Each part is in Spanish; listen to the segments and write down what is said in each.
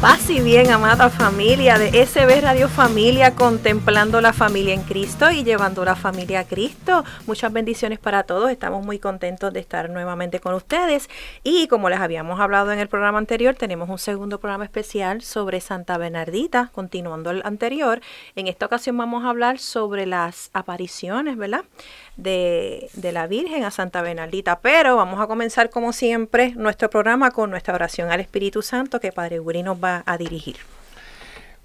Paz y bien, amada familia de SB Radio Familia, contemplando la familia en Cristo y llevando la familia a Cristo. Muchas bendiciones para todos. Estamos muy contentos de estar nuevamente con ustedes. Y como les habíamos hablado en el programa anterior, tenemos un segundo programa especial sobre Santa Bernardita, continuando el anterior. En esta ocasión vamos a hablar sobre las apariciones, ¿verdad? De, la Virgen a Santa Bernardita. Pero vamos a comenzar como siempre nuestro programa con nuestra oración al Espíritu Santo que Padre Uri nos va a dirigir.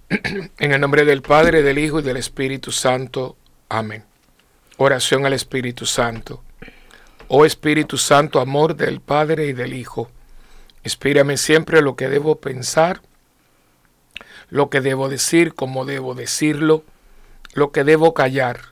En el nombre del Padre, del Hijo y del Espíritu Santo. Amén. Oración al Espíritu Santo. Oh Espíritu Santo, amor del Padre y del Hijo, inspírame siempre lo que debo pensar, lo que debo decir, cómo debo decirlo, lo que debo callar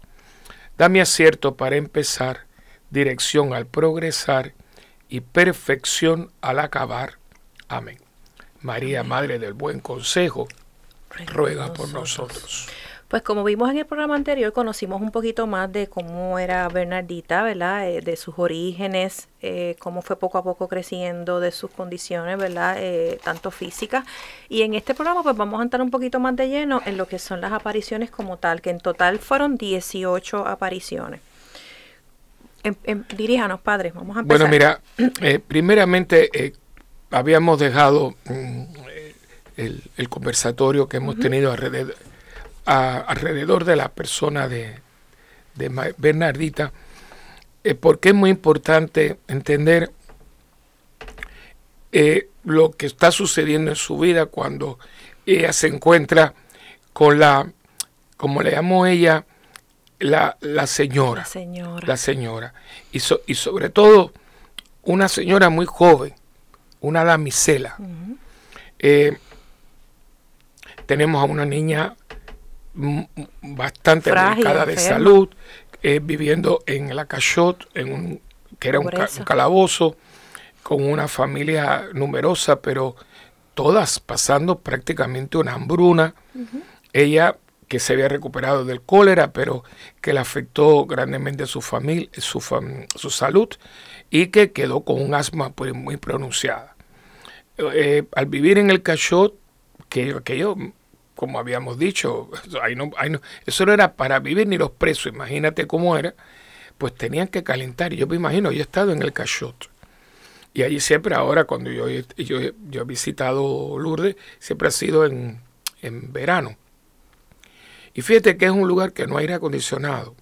Dame acierto para empezar, dirección al progresar y perfección al acabar. Amén. María, Madre del Buen Consejo, ruega por nosotros. Pues como vimos en el programa anterior, conocimos un poquito más de cómo era Bernardita, ¿verdad? Eh, de sus orígenes, eh, cómo fue poco a poco creciendo, de sus condiciones, ¿verdad? Eh, tanto físicas. Y en este programa pues vamos a entrar un poquito más de lleno en lo que son las apariciones como tal, que en total fueron 18 apariciones. Em, em, diríjanos, padres, vamos a empezar. Bueno, mira, primeramente habíamos dejado mm, el, conversatorio que hemos tenido alrededor alrededor de la persona de, Bernardita, eh, porque es muy importante entender eh, lo que está sucediendo en su vida cuando ella se encuentra con la, como le llamó ella, la, la señora. La señora. Y, y, sobre todo, una señora muy joven, una damisela. Eh, tenemos a una niña bastante delicada de salud, eh, viviendo en la Cachot, en un, que era un, calabozo, con una familia numerosa, pero todas pasando prácticamente una hambruna. Ella que se había recuperado del cólera, pero que le afectó grandemente a su familia, su, su salud, y que quedó con un asma pues, muy pronunciada. Eh, al vivir en el Cachot, que, que yo como habíamos dicho, eso no era para vivir ni los presos, imagínate cómo era, pues tenían que calentar. Yo me imagino, yo he estado en el Cachot. Y allí siempre, ahora cuando yo, yo, he visitado Lourdes, siempre ha sido en, en verano. Y fíjate que es un lugar que no hay aire acondicionado.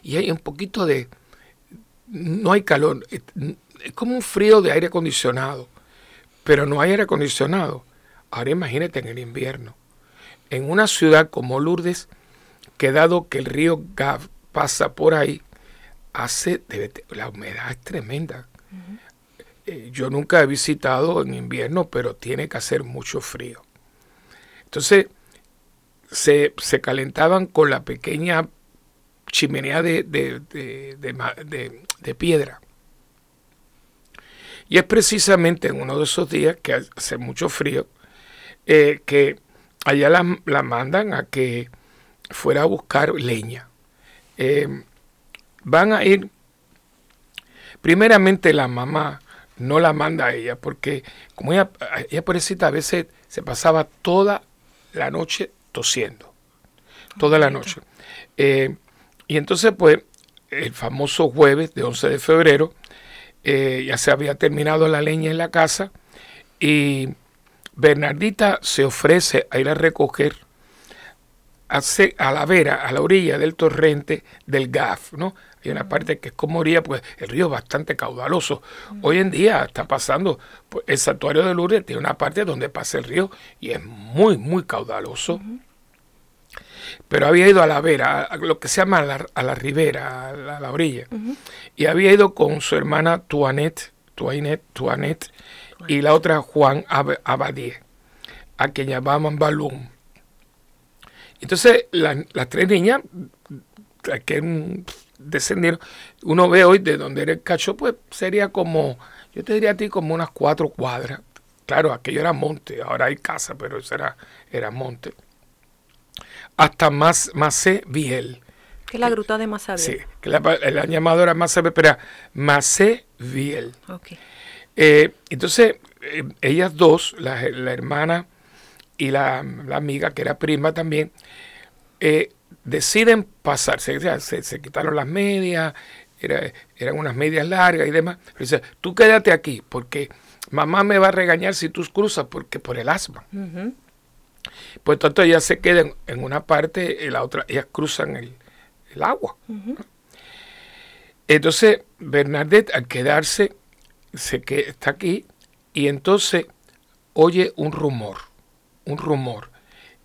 Y hay un poquito de... No hay calor. Es como un frío de aire acondicionado. Pero no hay aire acondicionado. Ahora imagínate en el invierno. En una ciudad como Lourdes, que dado que el río Gav pasa por ahí, hace la humedad es tremenda. Eh, yo nunca he visitado en invierno, pero tiene que hacer mucho frío. Entonces, se, calentaban con la pequeña chimenea de, de, piedra. Y es precisamente en uno de esos días que hace mucho frío eh, que allá la, mandan a que fuera a buscar leña. Eh, van a ir, primeramente la mamá no la manda a ella, porque como ella, ella pobrecita a veces se pasaba toda la noche tosiendo, toda la noche. Eh, y entonces pues el famoso jueves de 11 de febrero, ya se había terminado la leña en la casa y Bernardita se ofrece a ir a recoger a la vera, a la orilla del torrente del Gaf, ¿no? Hay una parte que es como orilla, pues el río es bastante caudaloso. Hoy en día está pasando, pues, el santuario de Lourdes tiene una parte donde pasa el río y es muy, muy caudaloso. Pero había ido a la vera, a lo que se llama a la, ribera, a la, orilla. Y había ido con su hermana Tuanet, Tuanet, Tuanet, y la otra Juan Abadie, a quien llamaban Balún. Entonces, las tres niñas que descendieron, uno ve hoy de donde era el cacho, pues sería como, yo te diría a ti como unas cuatro cuadras. Claro, aquello era monte, ahora hay casa, pero eso era, era monte. Hasta más Macé Viel. Que es la gruta de Macé Sí, que la, han llamado era Macé, pero Macé Viel. Eh, entonces, eh, ellas dos, la, hermana y la, amiga, que era prima también, eh, deciden pasarse, se, se, quitaron las medias, eran unas medias largas y demás. dice, tú quédate aquí, porque mamá me va a regañar si tú cruzas, porque por el asma. Pues tanto ellas se quedan en una parte y la otra, ellas cruzan el, agua. Entonces, Bernadette al quedarse, se que está aquí y entonces oye un rumor, un rumor.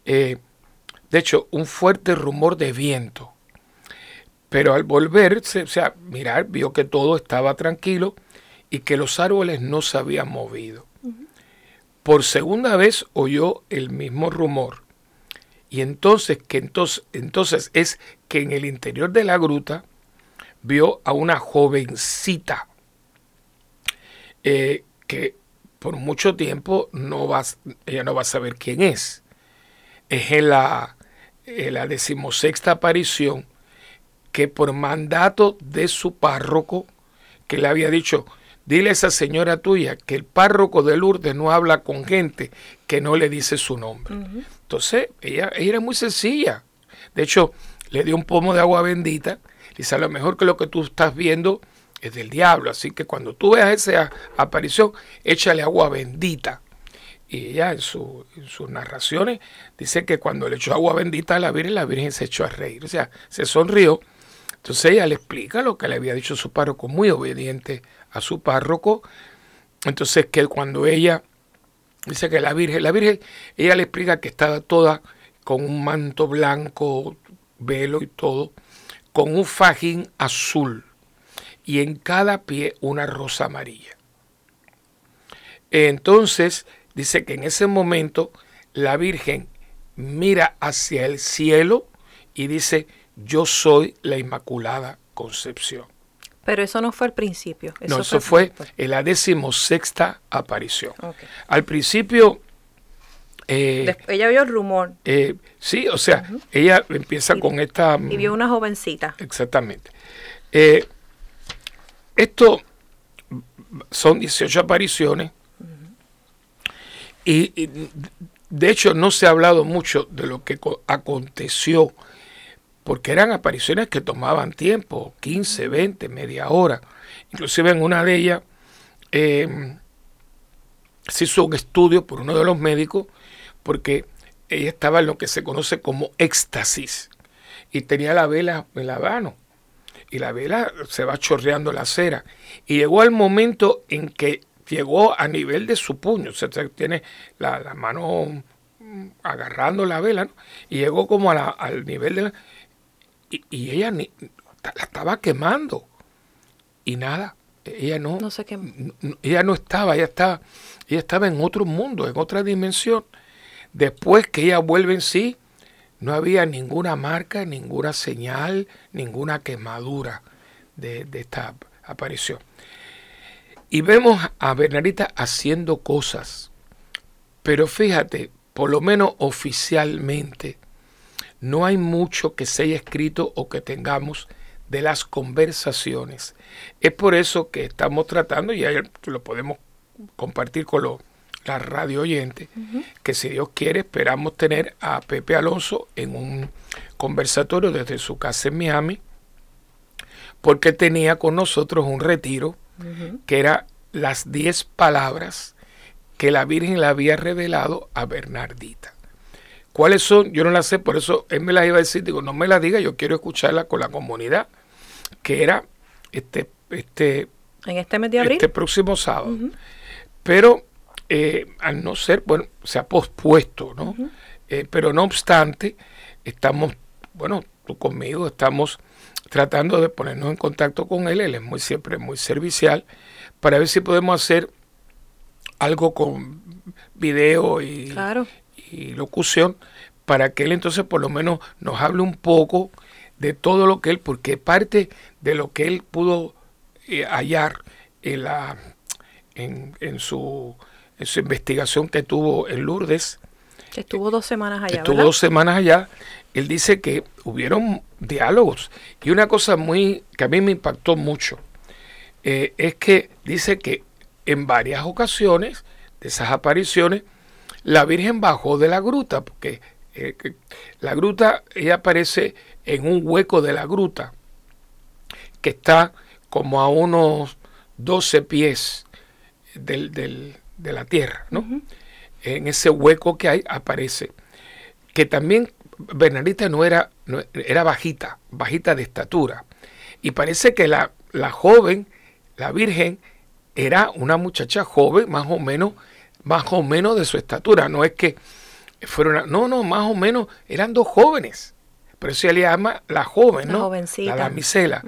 Eh, de hecho, un fuerte rumor de viento. Pero al volverse, o sea, mirar, vio que todo estaba tranquilo y que los árboles no se habían movido. Por segunda vez oyó el mismo rumor. Y entonces, que entonces, entonces es que en el interior de la gruta vio a una jovencita eh, que por mucho tiempo no va, ella no va a saber quién es. Es en la la decimosexta aparición que por mandato de su párroco, que le había dicho, dile a esa señora tuya que el párroco de Lourdes no habla con gente que no le dice su nombre. Entonces, ella, ella, era muy sencilla. De hecho, le dio un pomo de agua bendita. Dice, a lo mejor que lo que tú estás viendo es del diablo. Así que cuando tú veas esa aparición, échale agua bendita. Y ella en, sus narraciones dice que cuando le echó agua bendita a la Virgen, la Virgen se echó a reír, o sea, se sonrió. Entonces ella le explica lo que le había dicho su párroco, muy obediente a su párroco. Entonces que cuando ella dice que la Virgen, la Virgen, ella le explica que estaba toda con un manto blanco, velo y todo, con un fajín azul y en cada pie una rosa amarilla. Entonces, dice que en ese momento la Virgen mira hacia el cielo y dice, yo soy la Inmaculada Concepción. Pero eso no fue al principio. no, eso fue, en la decimosexta aparición. Al principio... Eh, ella vio el rumor. Eh, sí, o sea, ella empieza con esta... Y vio una jovencita. Exactamente. Eh, esto son 18 apariciones y, de hecho no se ha hablado mucho de lo que aconteció, porque eran apariciones que tomaban tiempo, 15, 20, media hora. Inclusive en una de ellas em, se hizo un estudio por uno de los médicos, porque ella estaba en lo que se conoce como éxtasis y tenía la vela en la mano y la vela se va chorreando la cera. Y llegó el momento en que llegó a nivel de su puño, o sea, tiene la, mano mm, agarrando la vela, y llegó como al nivel de la... Y, ella ni, la estaba quemando, y nada, ella no, no se ella no estaba, ella estaba, ella estaba en otro mundo, en otra dimensión. Después que ella vuelve en sí, no había ninguna marca, ninguna señal, ninguna quemadura de, esta aparición. Y vemos a Bernadita haciendo cosas. Pero fíjate, por lo menos oficialmente, no hay mucho que se haya escrito o que tengamos de las conversaciones. Es por eso que estamos tratando, y ahí lo podemos compartir con los, la radio oyente, que si Dios quiere esperamos tener a Pepe Alonso en un conversatorio desde su casa en Miami, porque tenía con nosotros un retiro que era las diez palabras que la Virgen le había revelado a Bernardita. ¿Cuáles son? Yo no las sé, por eso él me las iba a decir, digo, no me las diga, yo quiero escucharla con la comunidad, que era este, este, en este mes de abril. Este próximo sábado. Pero eh, al no ser, bueno, se ha pospuesto, ¿no? Eh, pero no obstante, estamos, bueno, tú conmigo, estamos tratando de ponernos en contacto con él, él es muy siempre muy servicial, para ver si podemos hacer algo con video y, y locución, para que él entonces por lo menos nos hable un poco de todo lo que él, porque parte de lo que él pudo eh, hallar en, la, en, en, su, en su investigación que tuvo en Lourdes, que estuvo dos semanas allá. Estuvo dos semanas allá. Él dice que hubieron diálogos. Y una cosa muy que a mí me impactó mucho eh, es que dice que en varias ocasiones de esas apariciones, la Virgen bajó de la gruta, porque eh, la gruta, ella aparece en un hueco de la gruta, que está como a unos 12 pies del, de la tierra, ¿no? En ese hueco que hay aparece. Que también Bernadita no era, no, era bajita, bajita de estatura. Y parece que la, la joven, la Virgen, era una muchacha joven, más o menos, más o menos de su estatura. No es que fueron, no, no, más o menos eran dos jóvenes. Pero eso le llama la joven, ¿no? La jovencita. La damisela.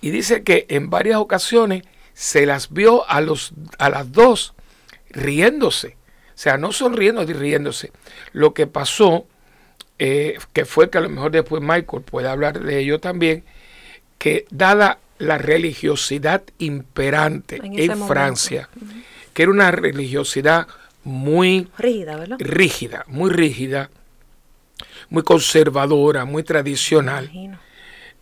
Y dice que en varias ocasiones se las vio a, los, a las dos riéndose. O sea, no sonriendo, riéndose. Lo que pasó, eh, que fue que a lo mejor después Michael puede hablar de ello también, que dada la religiosidad imperante en, Francia, que era una religiosidad muy rígida, ¿verdad? rígida, muy rígida, muy conservadora, muy tradicional,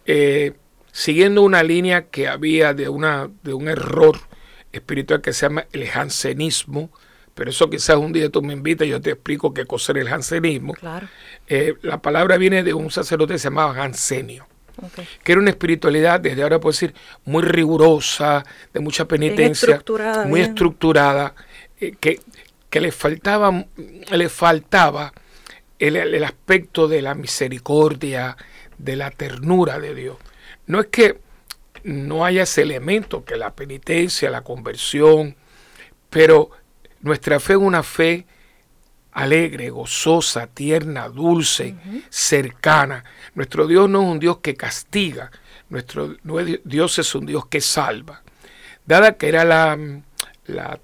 eh, siguiendo una línea que había de, una, de un error espiritual que se llama el jansenismo, pero eso quizás un día tú me invitas y yo te explico qué cosa era el jansenismo. Claro. Eh, la palabra viene de un sacerdote que se llamaba Jansenio que era una espiritualidad, desde ahora puedo decir, muy rigurosa, de mucha penitencia, muy estructurada, eh, que, que, le faltaba, le faltaba el, el, aspecto de la misericordia, de la ternura de Dios. No es que no haya ese elemento, que la penitencia, la conversión, pero nuestra fe es una fe alegre, gozosa, tierna, dulce, cercana. Nuestro Dios no es un Dios que castiga, nuestro Dios es un Dios que salva. Dada que era la, la,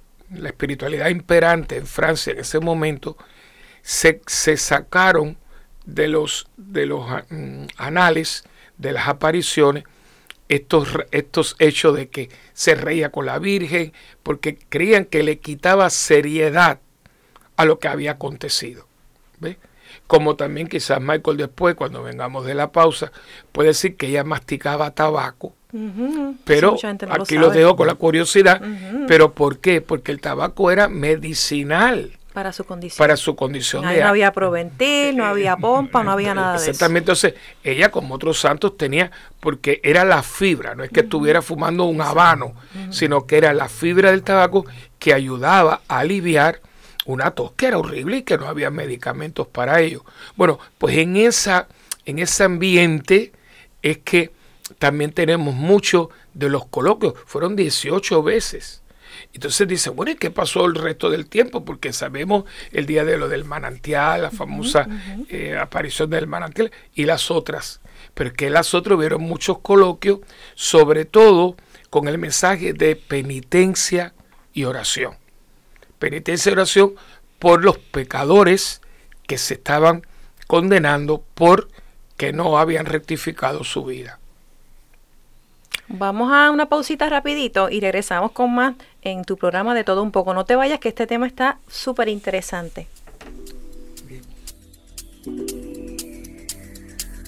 espiritualidad imperante en Francia en ese momento, se, se sacaron de los, de los mm, anales, de las apariciones, estos, estos hechos de que se reía con la Virgen, porque creían que le quitaba seriedad a lo que había acontecido. ¿ve? Como también quizás Michael después, cuando vengamos de la pausa, puede decir que ella masticaba tabaco. Pero aquí lo, dejo con la curiosidad. Pero ¿por qué? Porque el tabaco era medicinal. Para su condición. Para su condición. no había proventil, no había pompa, no había nada de eso. Exactamente. Entonces, ella como otros santos tenía, porque era la fibra, no es que estuviera fumando un habano, sino que era la fibra del tabaco que ayudaba a aliviar una tos que era horrible y que no había medicamentos para ello. Bueno, pues en, esa, en ese ambiente es que también tenemos mucho de los coloquios. Fueron 18 veces. Entonces dice, bueno, ¿y qué pasó el resto del tiempo? Porque sabemos el día de lo del manantial, la famosa eh, aparición del manantial y las otras. Pero es que las otras vieron muchos coloquios, sobre todo con el mensaje de penitencia y oración penitencia y oración por los pecadores que se estaban condenando por que no habían rectificado su vida. Vamos a una pausita rapidito y regresamos con más en tu programa de todo un poco. No te vayas que este tema está súper interesante.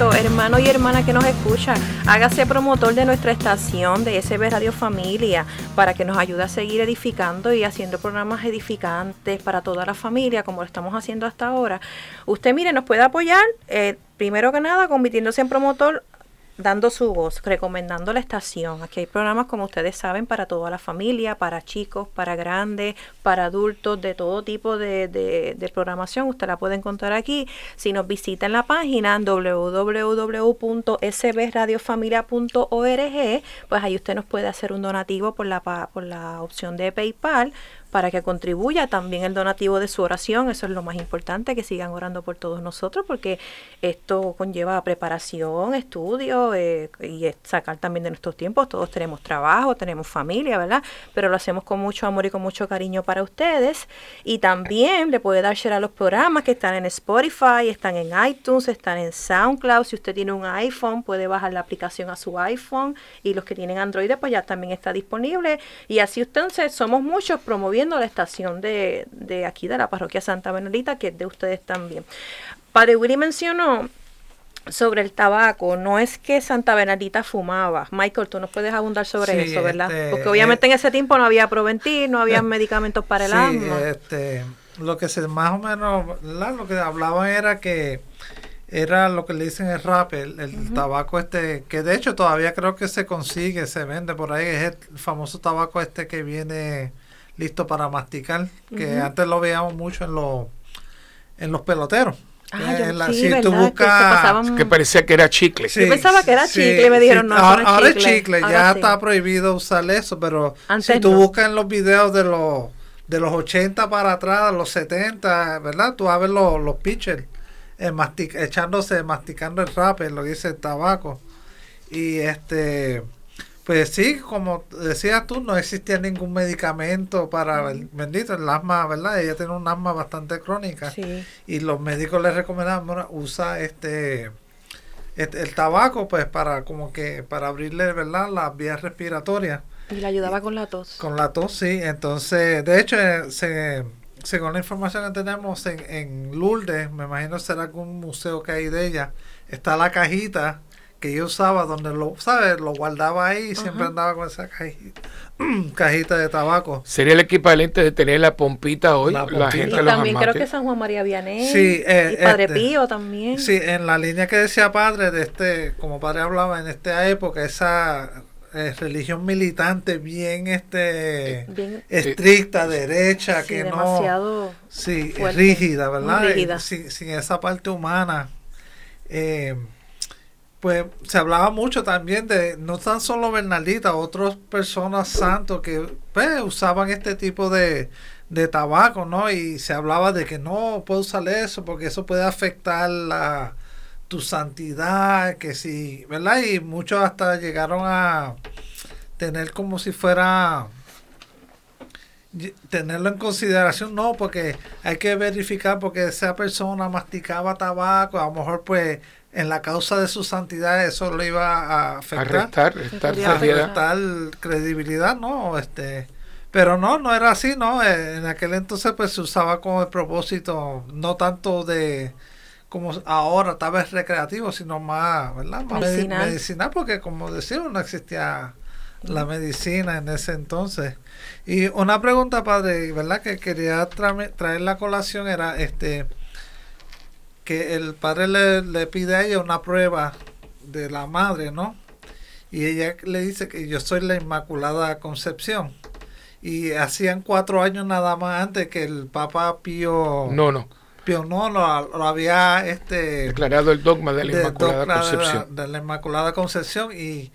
Hermano y hermana que nos escucha, hágase promotor de nuestra estación de SB Radio Familia para que nos ayude a seguir edificando y haciendo programas edificantes para toda la familia, como lo estamos haciendo hasta ahora. Usted, mire, nos puede apoyar, eh, primero que nada, convirtiéndose en promotor dando su voz, recomendando la estación. Aquí hay programas, como ustedes saben, para toda la familia, para chicos, para grandes, para adultos, de todo tipo de, de, programación. Usted la puede encontrar aquí. Si nos visita en la página www.sbradiofamilia.org, pues ahí usted nos puede hacer un donativo por la, por la opción de PayPal para que contribuya también el donativo de su oración. Eso es lo más importante, que sigan orando por todos nosotros, porque esto conlleva preparación, estudio eh, y sacar también de nuestros tiempos. Todos tenemos trabajo, tenemos familia, ¿verdad? Pero lo hacemos con mucho amor y con mucho cariño para ustedes. Y también le puede dar share a los programas que están en Spotify, están en iTunes, están en SoundCloud. Si usted tiene un iPhone, puede bajar la aplicación a su iPhone. Y los que tienen Android, pues ya también está disponible. Y así entonces somos muchos promoviendo la estación de, de aquí de la parroquia Santa Benedita, que es de ustedes también. Padre Willy mencionó sobre el tabaco, no es que Santa Benedita fumaba. Michael, tú nos puedes abundar sobre eso, ¿verdad? Este, Porque obviamente en ese tiempo no había Proventil, no había medicamentos para el sí, Este, lo que se más o menos, lo que hablaban era que era lo que le dicen el rap, el, tabaco este, que de hecho todavía creo que se consigue, se vende por ahí, es el famoso tabaco este que viene listo para masticar, que antes lo veíamos mucho en los en los peloteros. Ah, sí, si tú buscas que, parecía que era chicle. yo pensaba que era chicle, me dijeron no. Ahora, es chicle, ya está prohibido usar eso, pero si tú buscas en los videos de los de los 80 para atrás, los 70, ¿verdad? Tú vas a ver los, los pitchers eh, echándose, masticando el rap, lo que dice el tabaco. Y este pues sí, como decías tú, no existía ningún medicamento para el bendito, el asma, ¿verdad? Ella tiene un asma bastante crónica. Y los médicos le recomendaban, usa este, este, el tabaco, pues para como que, para abrirle, ¿verdad? Las vías respiratorias. Y le ayudaba con la tos. Con la tos, sí. Entonces, de hecho, eh, se, según la información que tenemos en, en Lourdes, me imagino será algún museo que hay de ella, está la cajita que yo usaba donde lo, ¿sabes? Lo guardaba ahí y siempre andaba con esa cajita, cajita de tabaco. Sería el equivalente de tener la pompita hoy, la, gente y también creo que San Juan María Vianney sí, eh, y Padre este, Pío también. Sí, en la línea que decía padre de este, como padre hablaba en esta época, esa eh, religión militante bien este estricta, derecha, que no sí, rígida, ¿verdad? Rígida. Sin, sin, esa parte humana. Eh, pues se hablaba mucho también de no tan solo Bernaldita, otras personas santos que pues, usaban este tipo de, de tabaco, ¿no? Y se hablaba de que no puedo usar eso porque eso puede afectar la, tu santidad, que sí, ¿verdad? Y muchos hasta llegaron a tener como si fuera tenerlo en consideración, no, porque hay que verificar porque esa persona masticaba tabaco, a lo mejor pues en la causa de su santidad eso le iba a afectar. A credibilidad, ¿no? Este, pero no, no era así, ¿no? Eh, en aquel entonces pues se usaba como el propósito no tanto de como ahora, tal vez recreativo, sino más, ¿verdad? Más medicinal. porque como decimos, no existía la medicina en ese entonces. Y una pregunta, padre, ¿verdad? Que quería traer la colación era, este, que el padre le, pide a ella una prueba de la madre, ¿no? Y ella le dice que yo soy la Inmaculada Concepción. Y hacían cuatro años nada más antes que el Papa Pío... No, no. Pío no lo, había este, declarado el dogma de la Inmaculada Concepción. De la, Inmaculada Concepción y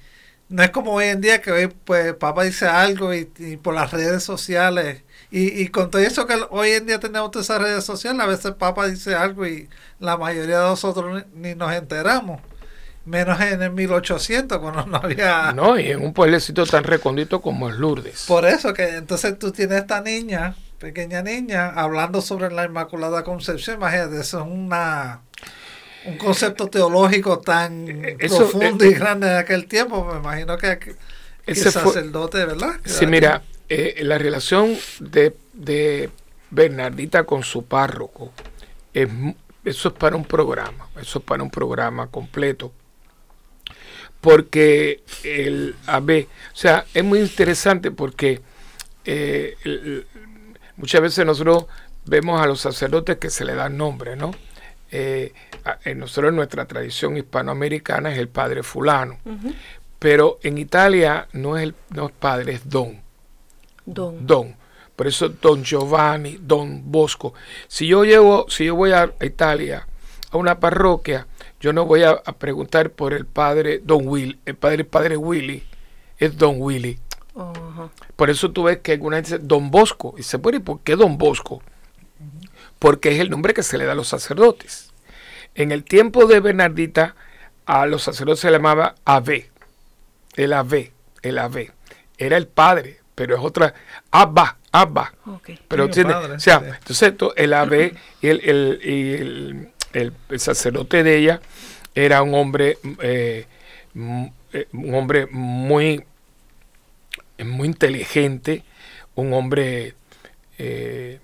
no es como hoy en día que hoy pues Papa dice algo y, por las redes sociales y, y, con todo eso que hoy en día tenemos todas esas redes sociales, a veces Papa dice algo y la mayoría de nosotros ni, nos enteramos. Menos en el 1800 cuando no había... No, y en un pueblecito tan recondito como es Lourdes. Por eso que entonces tú tienes esta niña pequeña niña hablando sobre la Inmaculada Concepción. Imagínate, eso es una, un concepto teológico tan eh, profundo y grande en aquel tiempo. Me imagino que, el sacerdote, ¿verdad? Sí, mira, eh, la relación de, de, Bernardita con su párroco, es, eso es para un programa, eso es para un programa completo porque el AB, o sea, es muy interesante porque eh, Muchas veces nosotros vemos a los sacerdotes que se le dan nombre, ¿no? Eh, en nosotros en nuestra tradición hispanoamericana es el padre fulano, pero en Italia no es el no es padre, es don. Don. Don. Por eso don Giovanni, don Bosco. Si yo llevo, si yo voy a Italia, a una parroquia, yo no voy a, preguntar por el padre don Will, el padre padre Willy, es don Willy. Por eso tú ves que alguna gente dice Don Bosco. Y se puede, ¿por qué Don Bosco? Porque es el nombre que se le da a los sacerdotes. En el tiempo de Bernardita, a los sacerdotes se le llamaba Ave. El Ave, el Ave. Era el padre, pero es otra. Abba, Abba. Pero tiene, o sea, entonces el Ave y el, el, sacerdote de ella era un hombre, eh, eh, un hombre muy muy inteligente, un hombre eh,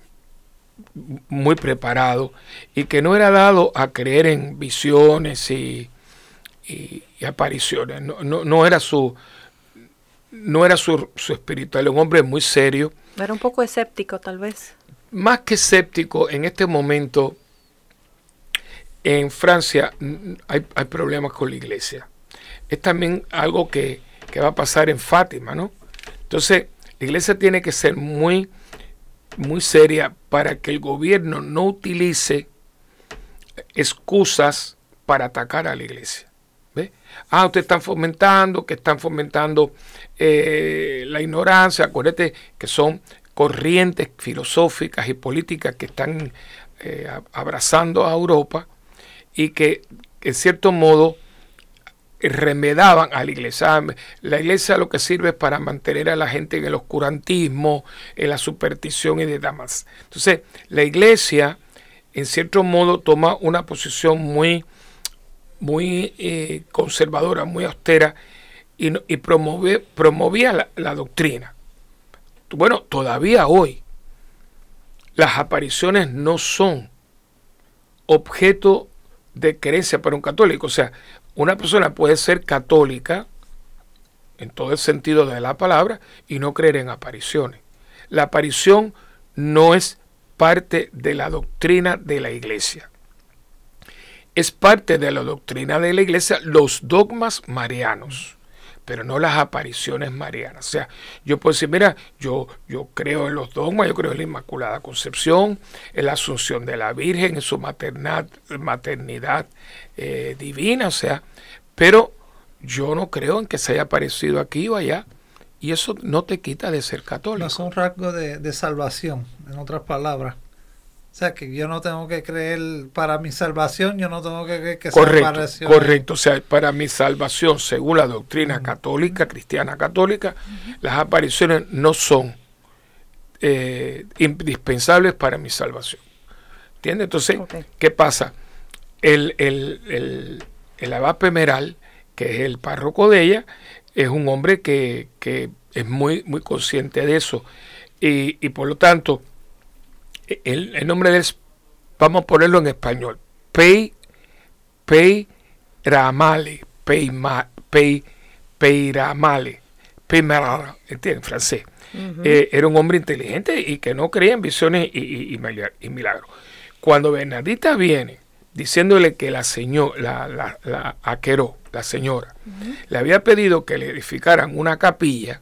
muy preparado y que no era dado a creer en visiones y, apariciones. No, era su no era su, su espiritual, un hombre muy serio. Era un poco escéptico tal vez. Más que escéptico, en este momento en Francia hay, hay problemas con la iglesia. Es también algo que, que va a pasar en Fátima, ¿no? Entonces, la iglesia tiene que ser muy, muy seria para que el gobierno no utilice excusas para atacar a la iglesia. Ah, ustedes están fomentando, que están fomentando eh, la ignorancia. Acuérdate que son corrientes filosóficas y políticas que están eh, abrazando a Europa y que en cierto modo remedaban a la iglesia. La iglesia lo que sirve es para mantener a la gente en el oscurantismo, en la superstición y demás. Entonces, la iglesia, en cierto modo, toma una posición muy, muy eh, conservadora, muy austera, y, promovía la, la doctrina. Bueno, todavía hoy las apariciones no son objeto de creencia para un católico. O sea, una persona puede ser católica en todo el sentido de la palabra y no creer en apariciones. La aparición no es parte de la doctrina de la iglesia. Es parte de la doctrina de la iglesia los dogmas marianos pero no las apariciones marianas. O sea, yo puedo decir, mira, yo, yo creo en los dogmas, yo creo en la Inmaculada Concepción, en la Asunción de la Virgen, en su maternidad, maternidad eh, divina, o sea, pero yo no creo en que se haya aparecido aquí o allá. Y eso no te quita de ser católico. No es un rasgo de, de salvación, en otras palabras. O sea, que yo no tengo que creer para mi salvación, yo no tengo que creer que correcto, Correcto, o sea, para mi salvación, según la doctrina católica, cristiana católica, las apariciones no son eh, indispensables para mi salvación. ¿Entiendes? Entonces, ¿qué pasa? El, el, el, el abad Pemeral, que es el párroco de ella, es un hombre que, que es muy, muy consciente de eso. Y, y por lo tanto, el, nombre de él vamos a ponerlo en español, Pei, Pei Ramale, Pei, Ma, Pei, Peiramale, Peiramale, en francés. Eh, era un hombre inteligente y que no creía en visiones y, y, milagros. Cuando Bernardita viene diciéndole que la señora, la, la, la Aqueró, la señora, le había pedido que le edificaran una capilla,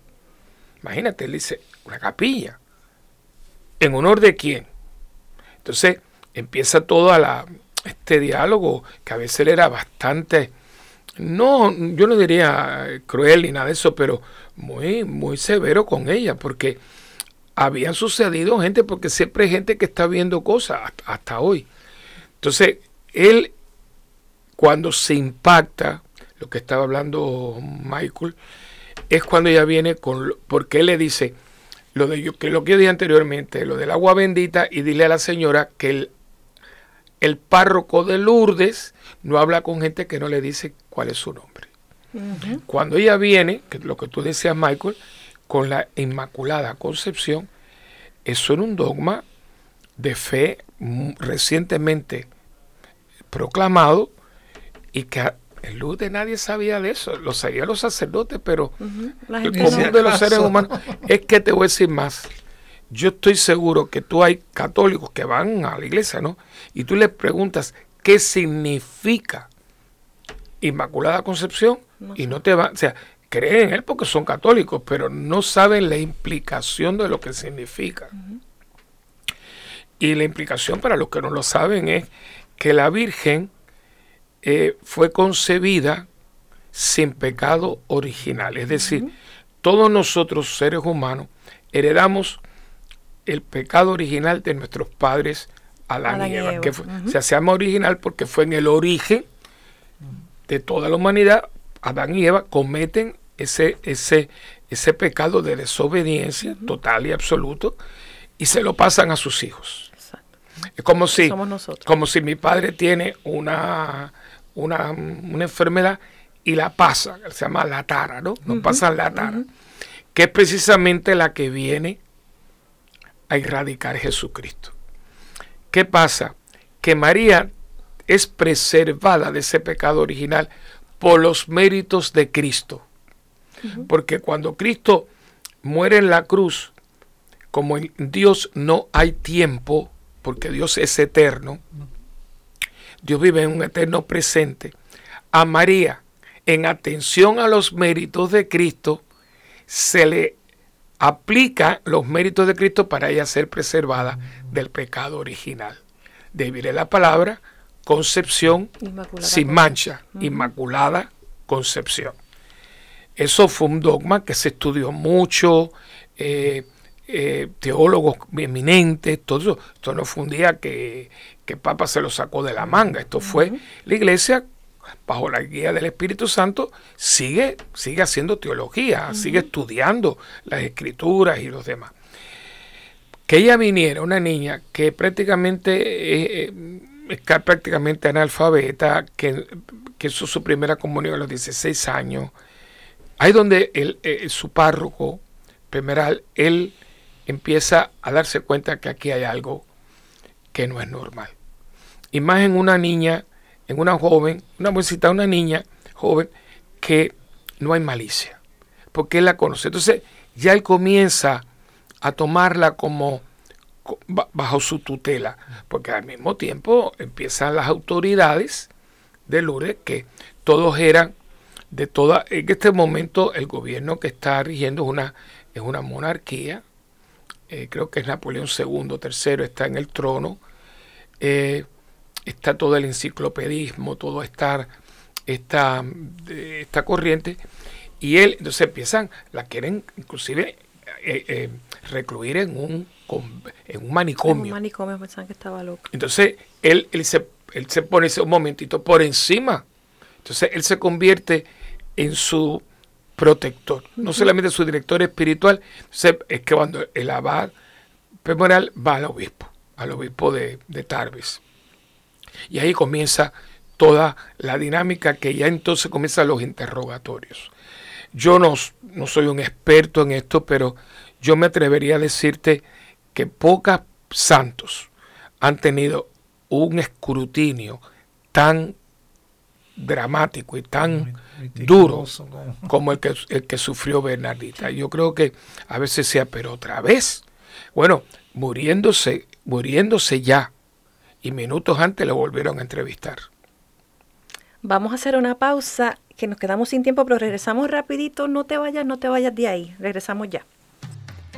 imagínate, él dice, una capilla, ¿en honor de quién? Entonces, empieza todo la, este diálogo que a veces era bastante, no, yo no diría cruel ni nada de eso, pero muy, muy severo con ella, porque habían sucedido gente, porque siempre hay gente que está viendo cosas hasta, hasta hoy. Entonces, él, cuando se impacta, lo que estaba hablando Michael, es cuando ella viene con, porque él le dice, lo de que lo que yo dije anteriormente, lo del agua bendita, y dile a la señora que el, el párroco de Lourdes no habla con gente que no le dice cuál es su nombre. Cuando ella viene, que lo que tú decías, Michael, con la Inmaculada Concepción, eso era un dogma de fe recientemente proclamado y que en luz de nadie sabía de eso, lo sabían los sacerdotes, pero el común de los seres humanos es que te voy a decir más. Yo estoy seguro que tú hay católicos que van a la iglesia, ¿no? Y tú les preguntas qué significa Inmaculada Concepción y no te van, o sea, creen en él porque son católicos, pero no saben la implicación de lo que significa. Y la implicación para los que no lo saben es que la Virgen eh, fue concebida sin pecado original. Es decir, todos nosotros seres humanos heredamos el pecado original de nuestros padres Adán, y Eva. Que Se llama original porque fue en el origen de toda la humanidad. Adán y Eva cometen ese, ese, ese pecado de desobediencia total y absoluto y se lo pasan a sus hijos. Es como si, como si mi padre tiene una, una, enfermedad y la pasa, se llama la tara, ¿no? Nos pasa la tara, que es precisamente la que viene a erradicar Jesucristo. ¿Qué pasa? Que María es preservada de ese pecado original por los méritos de Cristo. Porque cuando Cristo muere en la cruz, como en Dios no hay tiempo, porque Dios es eterno, Dios vive en un eterno presente. A María, en atención a los méritos de Cristo, se le aplica los méritos de Cristo para ella ser preservada del pecado original. De la palabra concepción sin mancha, inmaculada concepción. Eso fue un dogma que se estudió mucho, eh, eh, teólogos eminentes, todo eso. Esto no fue un día que, que Papa se lo sacó de la manga, esto fue la iglesia bajo la guía del Espíritu Santo, sigue, sigue haciendo teología, sigue estudiando las escrituras y los demás. Que ella viniera, una niña que prácticamente eh, es prácticamente analfabeta, que, que hizo su primera comunión a los 16 años, ahí donde el, eh, su párroco, primeral, él empieza a darse cuenta que aquí hay algo que no es normal. Y más en una niña, en una joven, una mujercita, una niña joven, que no hay malicia, porque él la conoce. Entonces ya él comienza a tomarla como bajo su tutela, porque al mismo tiempo empiezan las autoridades de Lourdes, que todos eran de toda, en este momento el gobierno que está rigiendo es una, es una monarquía, eh, creo que es Napoleón II, tercero, está en el trono, eh, está todo el enciclopedismo, todo esta, esta, esta corriente, y él, entonces empiezan, la quieren inclusive eh, recluir en un, en un manicomio. En un manicomio pensaban que estaba loco. Entonces él, él, se, él se pone un momentito por encima. Entonces él se convierte en su protector, no solamente su director espiritual, es que cuando el abad memorial va al obispo, al obispo de, Tarbes. Y ahí comienza toda la dinámica que ya entonces comienzan los interrogatorios. Yo no, no soy un experto en esto, pero yo me atrevería a decirte que pocos santos han tenido un escrutinio tan dramático y tan duro como el que, el que sufrió Bernardita. Yo creo que a veces sea, pero otra vez. Bueno, muriéndose, muriéndose ya, y minutos antes lo volvieron a entrevistar. Vamos a hacer una pausa, que nos quedamos sin tiempo, pero regresamos rapidito. No te vayas, no te vayas de ahí. Regresamos ya.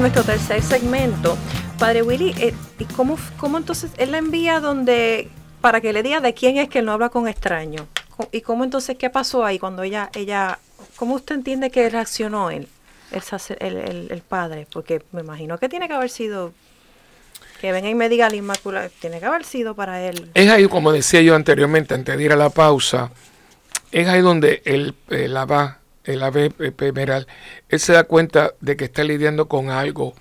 Nuestro tercer segmento. Padre Willy, eh, ¿y cómo, cómo entonces él la envía donde para que le diga de quién es que él no habla con extraños? ¿Y cómo entonces qué pasó ahí cuando ella, ella, cómo usted entiende que reaccionó él, el, el, padre? Porque me imagino que tiene que haber sido que venga y me diga la Inmaculada, tiene que haber sido para él. Es ahí, como decía yo anteriormente, antes de ir a la pausa, es ahí donde él la va el ave pemeral, él se da cuenta de que está lidiando con algo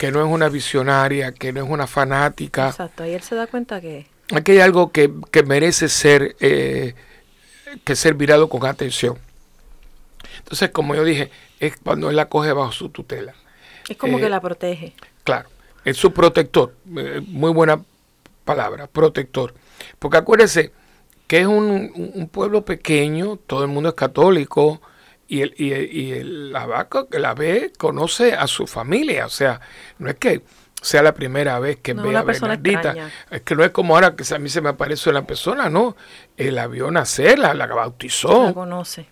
que no es una visionaria, que no es una fanática. Exacto, y él se da cuenta que... Aquí hay algo que, merece ser, eh, que ser mirado con atención. Entonces, como yo dije, es cuando él la coge bajo su tutela. Es como que eh, la protege. Claro, es su protector. Eh, muy buena palabra, protector. Porque acuérdese que es un, un, pueblo pequeño, todo el mundo es católico, y, el, y, y la vaca que la ve conoce a su familia, o sea, no es que sea la primera vez que ve a Bernardita, es que no es como ahora que a mí se me aparece la persona, no, él la vio nacer, la, la bautizó. La conoce.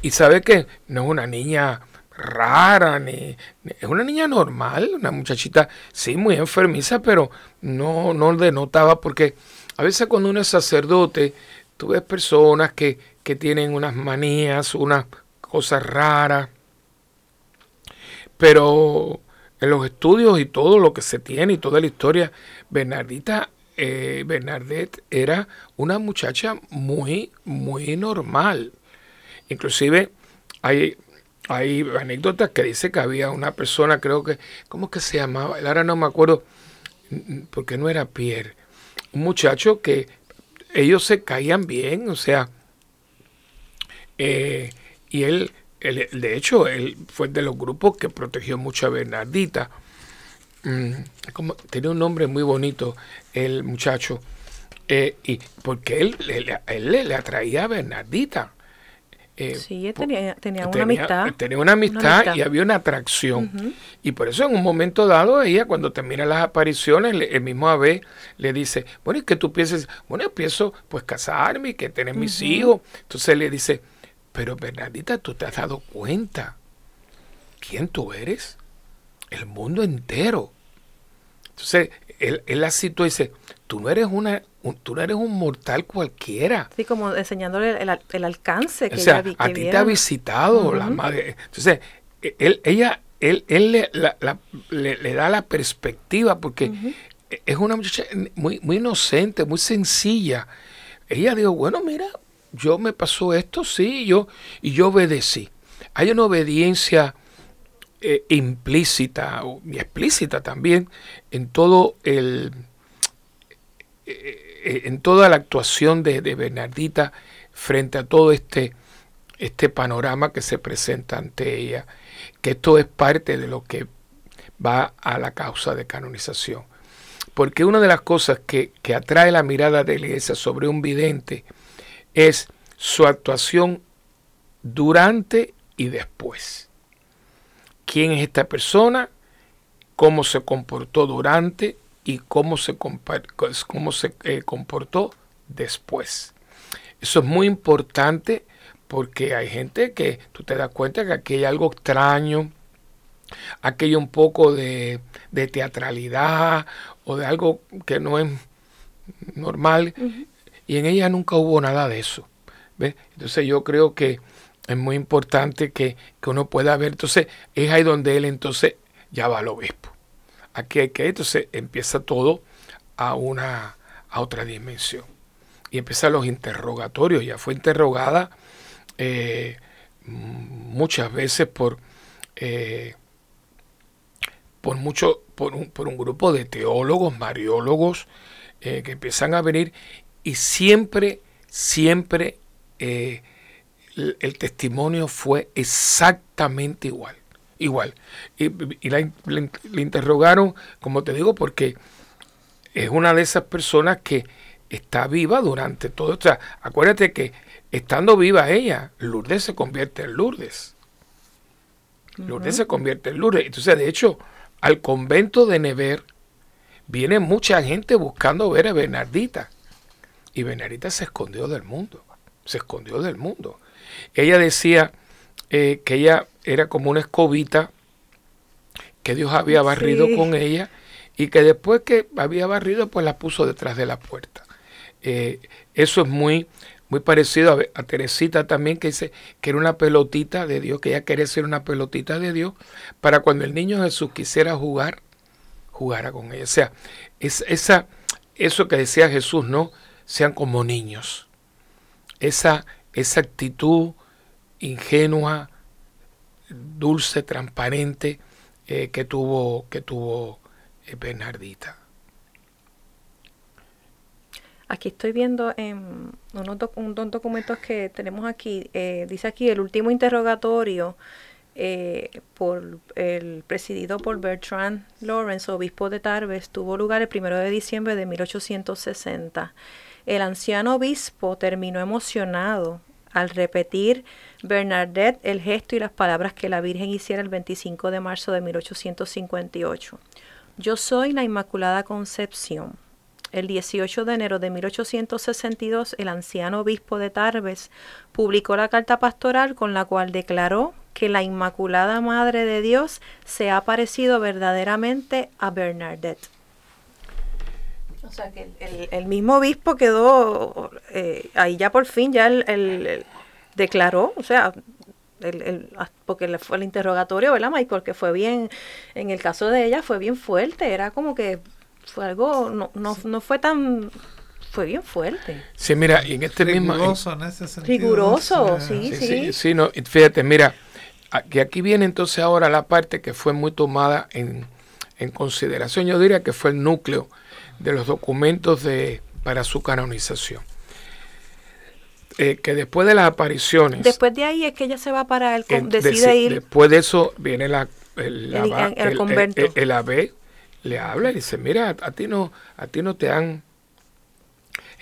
Y sabe que no es una niña rara, ni, es una niña normal, una muchachita, sí, muy enfermiza, pero no, no denotaba, porque a veces cuando uno es sacerdote, tú ves personas que que tienen unas manías, unas cosas raras. Pero en los estudios y todo lo que se tiene y toda la historia, Bernardita, eh, Bernadette era una muchacha muy, muy normal. Inclusive hay, hay anécdotas que dice que había una persona, creo que, ¿cómo que se llamaba? Ahora no me acuerdo, porque no era Pierre. Un muchacho que ellos se caían bien, o sea, eh, y él, de hecho, él fue de los grupos que protegió mucho a Bernardita. Mm, como, tenía un nombre muy bonito el muchacho. Eh, y porque él, él, le atraía a Bernardita. Eh, sí, tenía, tenía, una amistad. Tenía una amistad, y había una atracción. Y por eso en un momento dado ella, cuando termina las apariciones, el mismo Abe le dice, bueno, es que tú pienses, bueno, yo pienso pues casarme y que tener mis hijos. Entonces le dice, pero Bernardita, tú te has dado cuenta quién tú eres. El mundo entero. Entonces, él, él la y dice, tú no eres una, tú no eres un mortal cualquiera. Sí, como enseñándole el, alcance que o sea, a ti te ha visitado la madre. Entonces, e, él, ella, él, él le, le, da la perspectiva porque es una muchacha muy, muy inocente, muy sencilla. Ella dijo, bueno, mira, yo me pasó esto, sí, yo, y yo obedecí. Hay una obediencia eh, implícita y explícita también en todo el eh, eh, en toda la actuación de, de, Bernardita frente a todo este, este panorama que se presenta ante ella, que esto es parte de lo que va a la causa de canonización. Porque una de las cosas que, que atrae la mirada de la iglesia sobre un vidente es su actuación durante y después. ¿Quién es esta persona? ¿Cómo se comportó durante y cómo se, cómo se eh, comportó después? Eso es muy importante porque hay gente que tú te das cuenta que aquí hay algo extraño, aquí hay un poco de, teatralidad o de algo que no es normal y en ella nunca hubo nada de eso. Entonces yo creo que es muy importante que, uno pueda ver. Entonces es ahí donde él entonces ya va al obispo. Aquí hay que, entonces empieza todo a una a otra dimensión. y empiezan los interrogatorios. Ya fue interrogada eh, muchas veces por, eh, por, mucho, por, un, por un grupo de teólogos, mariólogos, que empiezan a venir y siempre, siempre el, testimonio fue exactamente igual. Igual. Y, la, interrogaron, como te digo, porque es una de esas personas que está viva durante todo. O sea, acuérdate que estando viva ella, Lourdes se convierte en Lourdes. Lourdes se convierte en Lourdes. Entonces, de hecho, al convento de Never viene mucha gente buscando ver a Bernardita. Y Bernardita se escondió del mundo. Se escondió del mundo. Ella decía eh, que ella era como una escobita que Dios había barrido con ella y que después que había barrido, pues la puso detrás de la puerta. Eh, eso es muy, muy parecido a, Teresita también, que dice que era una pelotita de Dios, que ella quería ser una pelotita de Dios, para cuando el niño Jesús quisiera jugar, jugara con ella. O sea, es, esa, eso que decía Jesús, ¿no? Sean como niños. Esa, esa actitud ingenua, dulce, transparente eh, que tuvo, que tuvo eh, Bernardita. Aquí estoy viendo en unos, documentos que tenemos aquí, eh, dice aquí el último interrogatorio por el presidido por Bertrand Lawrence, obispo de Tarbes, tuvo lugar el primero de diciembre de 1860. El anciano obispo terminó emocionado al repetir Bernadette el gesto y las palabras que la Virgen hiciera el 25 de marzo de 1858. Yo soy la Inmaculada Concepción. El 18 de enero de 1862, el anciano obispo de Tarbes publicó la carta pastoral con la cual declaró que la Inmaculada Madre de Dios se ha parecido verdaderamente a Bernadette. O sea que el, mismo obispo quedó eh, ahí ya por fin, ya el, declaró, o sea, el, porque le fue el interrogatorio, ¿verdad, Michael? Que fue bien, en el caso de ella fue bien fuerte, era como que fue algo, no, no, no fue tan, fue bien fuerte. Sí, mira, y en este mismo... Riguroso en ese sentido. Riguroso, sí, sí. Sí, sí, no, fíjate, mira, que aquí viene entonces ahora la parte que fue muy tomada en, en consideración, yo diría que fue el núcleo de los documentos de, para su canonización. Eh, que después de las apariciones. Después de ahí es que ella se va para el. decide ir. Después de eso viene la, el, el, convento. El, ave le habla y dice: Mira, a, ti no, a ti no te han.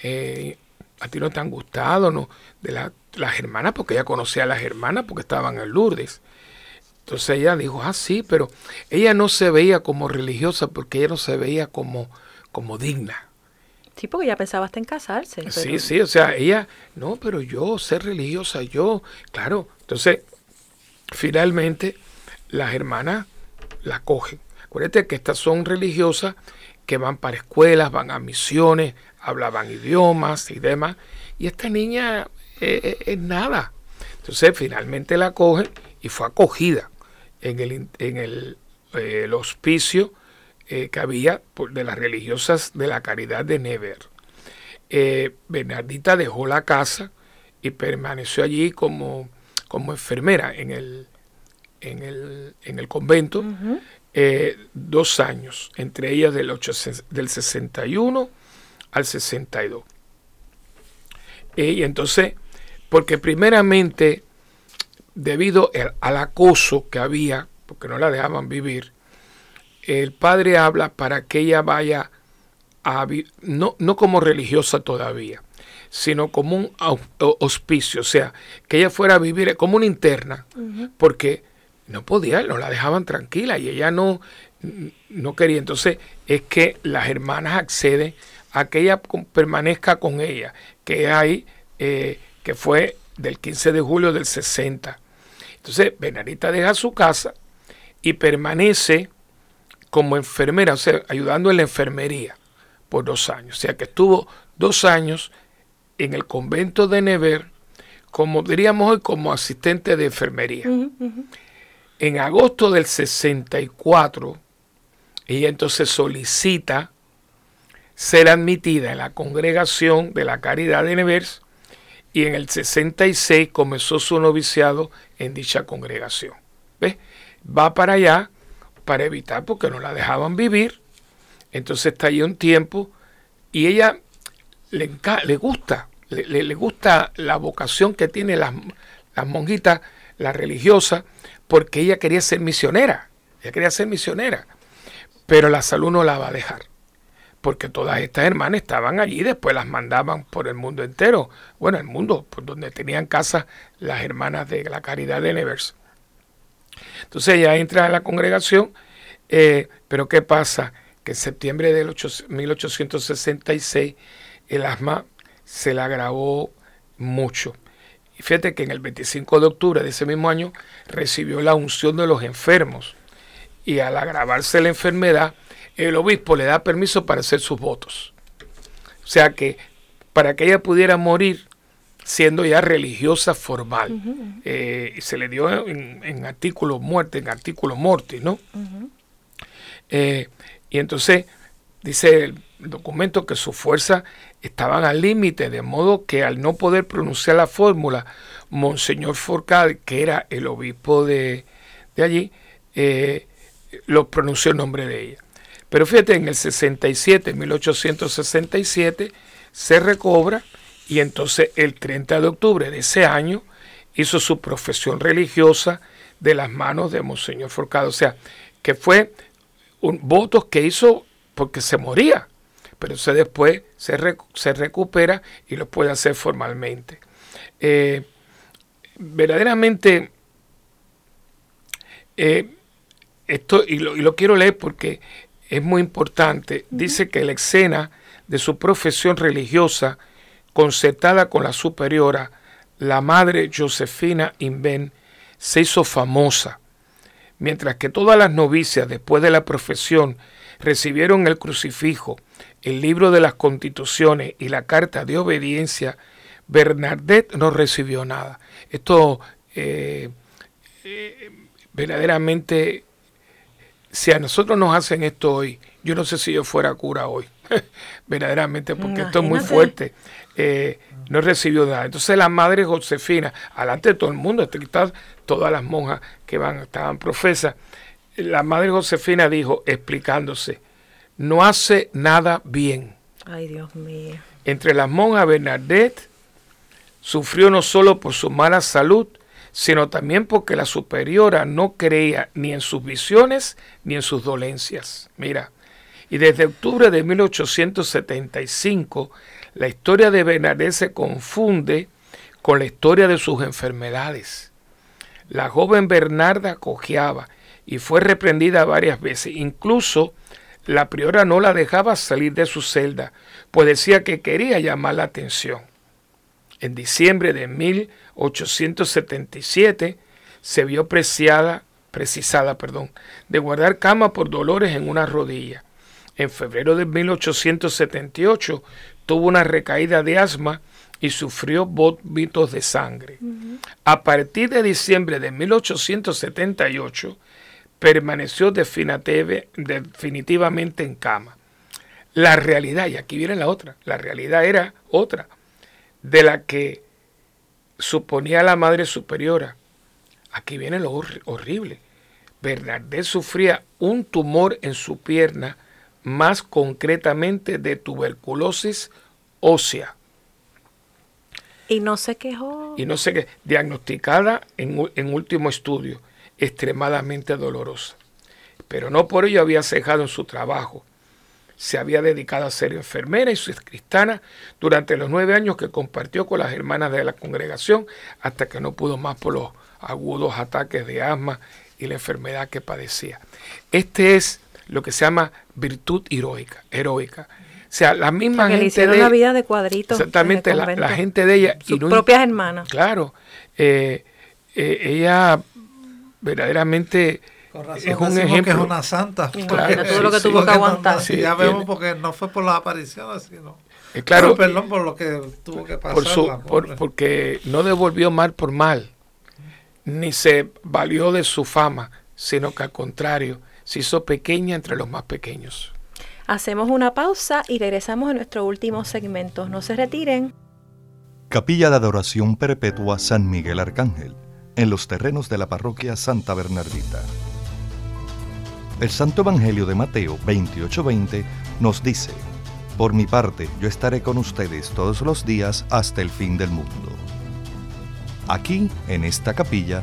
Eh, a ti no te han gustado, ¿no? De las hermanas, porque ella conocía a las hermanas porque estaban en Lourdes. Entonces ella dijo, ah, sí, pero ella no se veía como religiosa porque ella no se veía como como digna. Sí, porque ella pensaba hasta en casarse. Sí, sí, o sea, ella, no, pero yo, ser religiosa, yo, claro. Entonces, finalmente, las hermanas la cogen. Acuérdate que estas son religiosas que van para escuelas, van a misiones, hablaban idiomas y demás. Y esta niña eh, eh, es nada. Entonces, finalmente la cogen y fue acogida en el, en el, eh, el hospicio eh, que había de las religiosas de la caridad de Never. Eh, Bernardita dejó la casa y permaneció allí como, como enfermera en el, en el, en el convento eh, dos años, entre ellas del, del 61 al 62. y entonces, porque primeramente, debido al acoso que había, porque no la dejaban vivir, el padre habla para que ella vaya a no, no como religiosa todavía, sino como un hospicio, o sea, que ella fuera a vivir como una interna, porque no podía, no la dejaban tranquila y ella no, no quería. Entonces es que las hermanas acceden a que ella permanezca con ella, que hay, eh, que fue del 15 de julio del 60. Entonces Benarita deja su casa y permanece como enfermera, o sea, ayudando en la enfermería por dos años. O sea, que estuvo dos años en el convento de Never, como diríamos hoy, como asistente de enfermería. En agosto del 64, ella entonces solicita ser admitida en la congregación de la Caridad de Nevers y en el 66 comenzó su noviciado en dicha congregación. ¿Ves? Va para allá para evitar porque no la dejaban vivir. Entonces está ahí un tiempo y ella le, le gusta, le, le, gusta la vocación que tiene las, las monjitas, la religiosa, porque ella quería ser misionera. Ella quería ser misionera. Pero la salud no la va a dejar porque todas estas hermanas estaban allí, después las mandaban por el mundo entero, bueno, el mundo, por donde tenían casa las hermanas de la Caridad de Nevers. Entonces ella entra a la congregación, eh, pero ¿qué pasa? Que en septiembre de 1866 el asma se le agravó mucho. Y fíjate que en el 25 de octubre de ese mismo año recibió la unción de los enfermos. Y al agravarse la enfermedad, el obispo le da permiso para hacer sus votos. O sea que para que ella pudiera morir siendo ya religiosa formal, eh, se le dio en, artículo muerte, en artículo mortis, ¿no? Eh, y entonces dice el documento que su fuerza estaban al límite, de modo que al no poder pronunciar la fórmula, Monseñor Forcal, que era el obispo de, allí, eh, lo pronunció en nombre de ella. Pero fíjate, en el 67, 1867, se recobra y entonces el 30 de octubre de ese año hizo su profesión religiosa de las manos de Monseñor Forcado. O sea, que fue un voto que hizo porque se moría, pero se después se, se, recupera y lo puede hacer formalmente. Eh, verdaderamente, eh, esto, y lo, y lo, quiero leer porque es muy importante, dice que la escena de su profesión religiosa, concertada con la superiora, la madre Josefina Inven, se hizo famosa, mientras que todas las novicias después de la profesión recibieron el crucifijo, el libro de las constituciones y la carta de obediencia, Bernadette no recibió nada. Esto eh, eh, verdaderamente si a nosotros nos hacen esto hoy, yo no sé si yo fuera cura hoy, verdaderamente, porque esto es muy fuerte. Eh, no recibió nada. Entonces la madre Josefina, alante de todo el mundo, están todas las monjas que van, estaban profesas, la madre Josefina dijo, explicándose, no hace nada bien. Ay, Dios mío. Entre las monjas Bernadette sufrió no solo por su mala salud, sino también porque la superiora no creía ni en sus visiones ni en sus dolencias. Mira, y desde octubre de 1875 la historia de Bernadette se confunde con la historia de sus enfermedades. La joven Bernarda cojeaba y fue reprendida varias veces. Incluso la priora no la dejaba salir de su celda, pues decía que quería llamar la atención. En diciembre de 1877 se vio preciada, precisada perdón, de guardar cama por dolores en una rodilla. En febrero de 1878 tuvo una recaída de asma y sufrió vómitos de sangre. A partir de diciembre de 1878 permaneció definitivamente en cama. La realidad, y aquí viene la otra, la realidad era otra de la que suponía la Madre Superiora. Aquí viene lo horrible. Bernadette sufría un tumor en su pierna, más concretamente de tuberculosis ósea. Y no se quejó. Y no se quejó. Diagnosticada en, en último estudio, extremadamente dolorosa. Pero no por ello había cejado en su trabajo se había dedicado a ser enfermera y cristiana durante los nueve años que compartió con las hermanas de la congregación hasta que no pudo más por los agudos ataques de asma y la enfermedad que padecía. Este es lo que se llama virtud heroica. heroica. O sea, la misma gente de la vida de cuadritos. Exactamente, la, gente de ella. Sus propias hermanas. Claro. Eh, eh, ella verdaderamente es un ejemplo. que es una santa. Claro, todo lo que tuvo que aguantar. ya vemos porque no fue por las apariciones, sino. Eh, claro, perdón por lo que tuvo que pasar. Por porque no devolvió mal por mal, ni se valió de su fama, sino que al contrario, se hizo pequeña entre los más pequeños. Hacemos una pausa y regresamos a nuestro último segmento. No se retiren. Capilla de Adoración Perpetua San Miguel Arcángel, en los terrenos de la parroquia Santa Bernardita. El Santo Evangelio de Mateo 28:20 nos dice, Por mi parte, yo estaré con ustedes todos los días hasta el fin del mundo. Aquí, en esta capilla,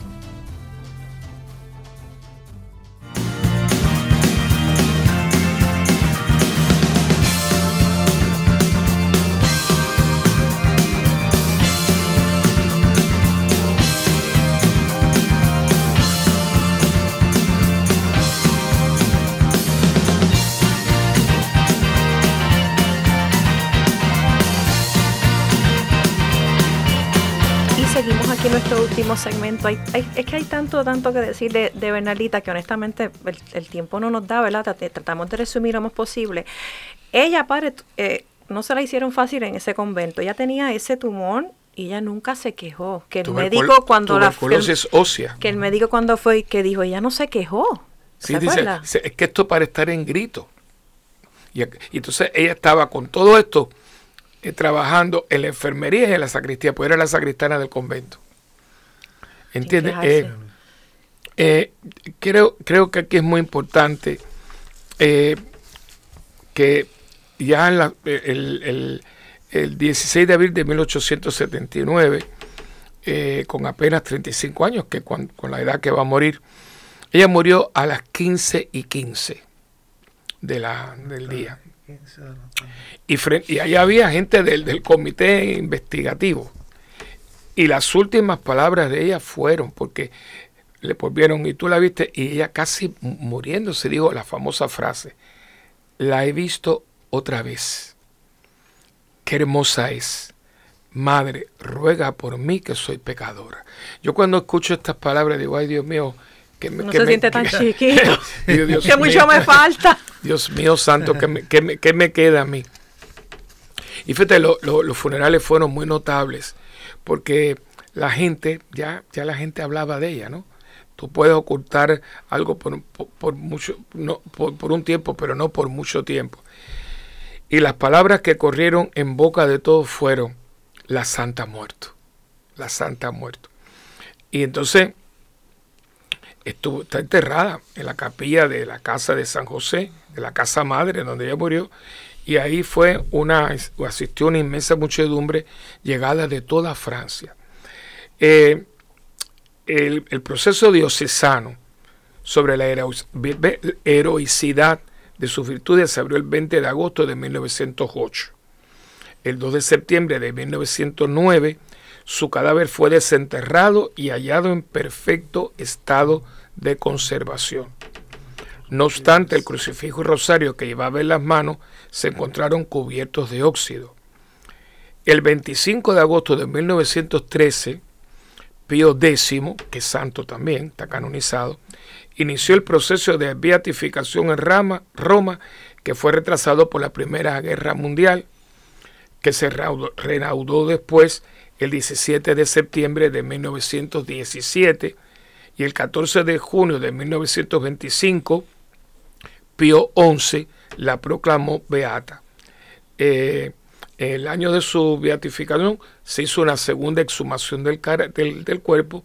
Último segmento. Hay, es que hay tanto, tanto que decir de, de Bernalita que honestamente el, tiempo no nos da, ¿verdad? Tratamos de resumir lo más posible. Ella, padre, eh, no se la hicieron fácil en ese convento. Ella tenía ese tumor y ella nunca se quejó. Que el médico cuando la ósea. Que el médico cuando fue que dijo, ella no se quejó. Sí, dice, es que esto para estar en grito. Y, y, entonces ella estaba con todo esto eh, trabajando en la enfermería y en la sacristía, pues era la sacristana del convento. ¿Entiendes? Eh, eh, creo, creo que aquí es muy importante eh, que ya el, 16 de abril de 1879, con apenas 35 años, que con, la edad que va a morir, ella murió a las 15 y 15 de la, del día. Y, y allá había gente del, del comité investigativo y las últimas palabras de ella fueron, porque le volvieron, y tú la viste, y ella casi muriéndose dijo la famosa frase, la he visto otra vez. Qué hermosa es. Madre, ruega por mí que soy pecadora. Yo cuando escucho estas palabras digo, ay Dios mío, que me, no se siente tan chiquito, que mucho me falta. Dios mío santo, que me, que me, queda a mí? Y fíjate, los funerales fueron muy notables porque la gente, ya, ya la gente hablaba de ella, ¿no? Tú puedes ocultar algo por, por, mucho, no, por, un tiempo, pero no por mucho tiempo. Y las palabras que corrieron en boca de todos fueron, la santa muerto, la santa muerto. Y entonces estuvo, está enterrada en la capilla de la casa de San José, de la casa madre donde ella murió, y ahí fue una, asistió una inmensa muchedumbre llegada de toda Francia. Eh, el, proceso diocesano sobre la heroicidad de sus virtudes se abrió el 20 de agosto de 1908. El 2 de septiembre de 1909, su cadáver fue desenterrado y hallado en perfecto estado de conservación. No obstante, el crucifijo y rosario que llevaba en las manos se encontraron cubiertos de óxido. El 25 de agosto de 1913, Pío X, que es santo también, está canonizado, inició el proceso de beatificación en Roma, Roma que fue retrasado por la Primera Guerra Mundial, que se reanudó después el 17 de septiembre de 1917 y el 14 de junio de 1925 Pío XI la proclamó beata. Eh, el año de su beatificación se hizo una segunda exhumación del, del, cuerpo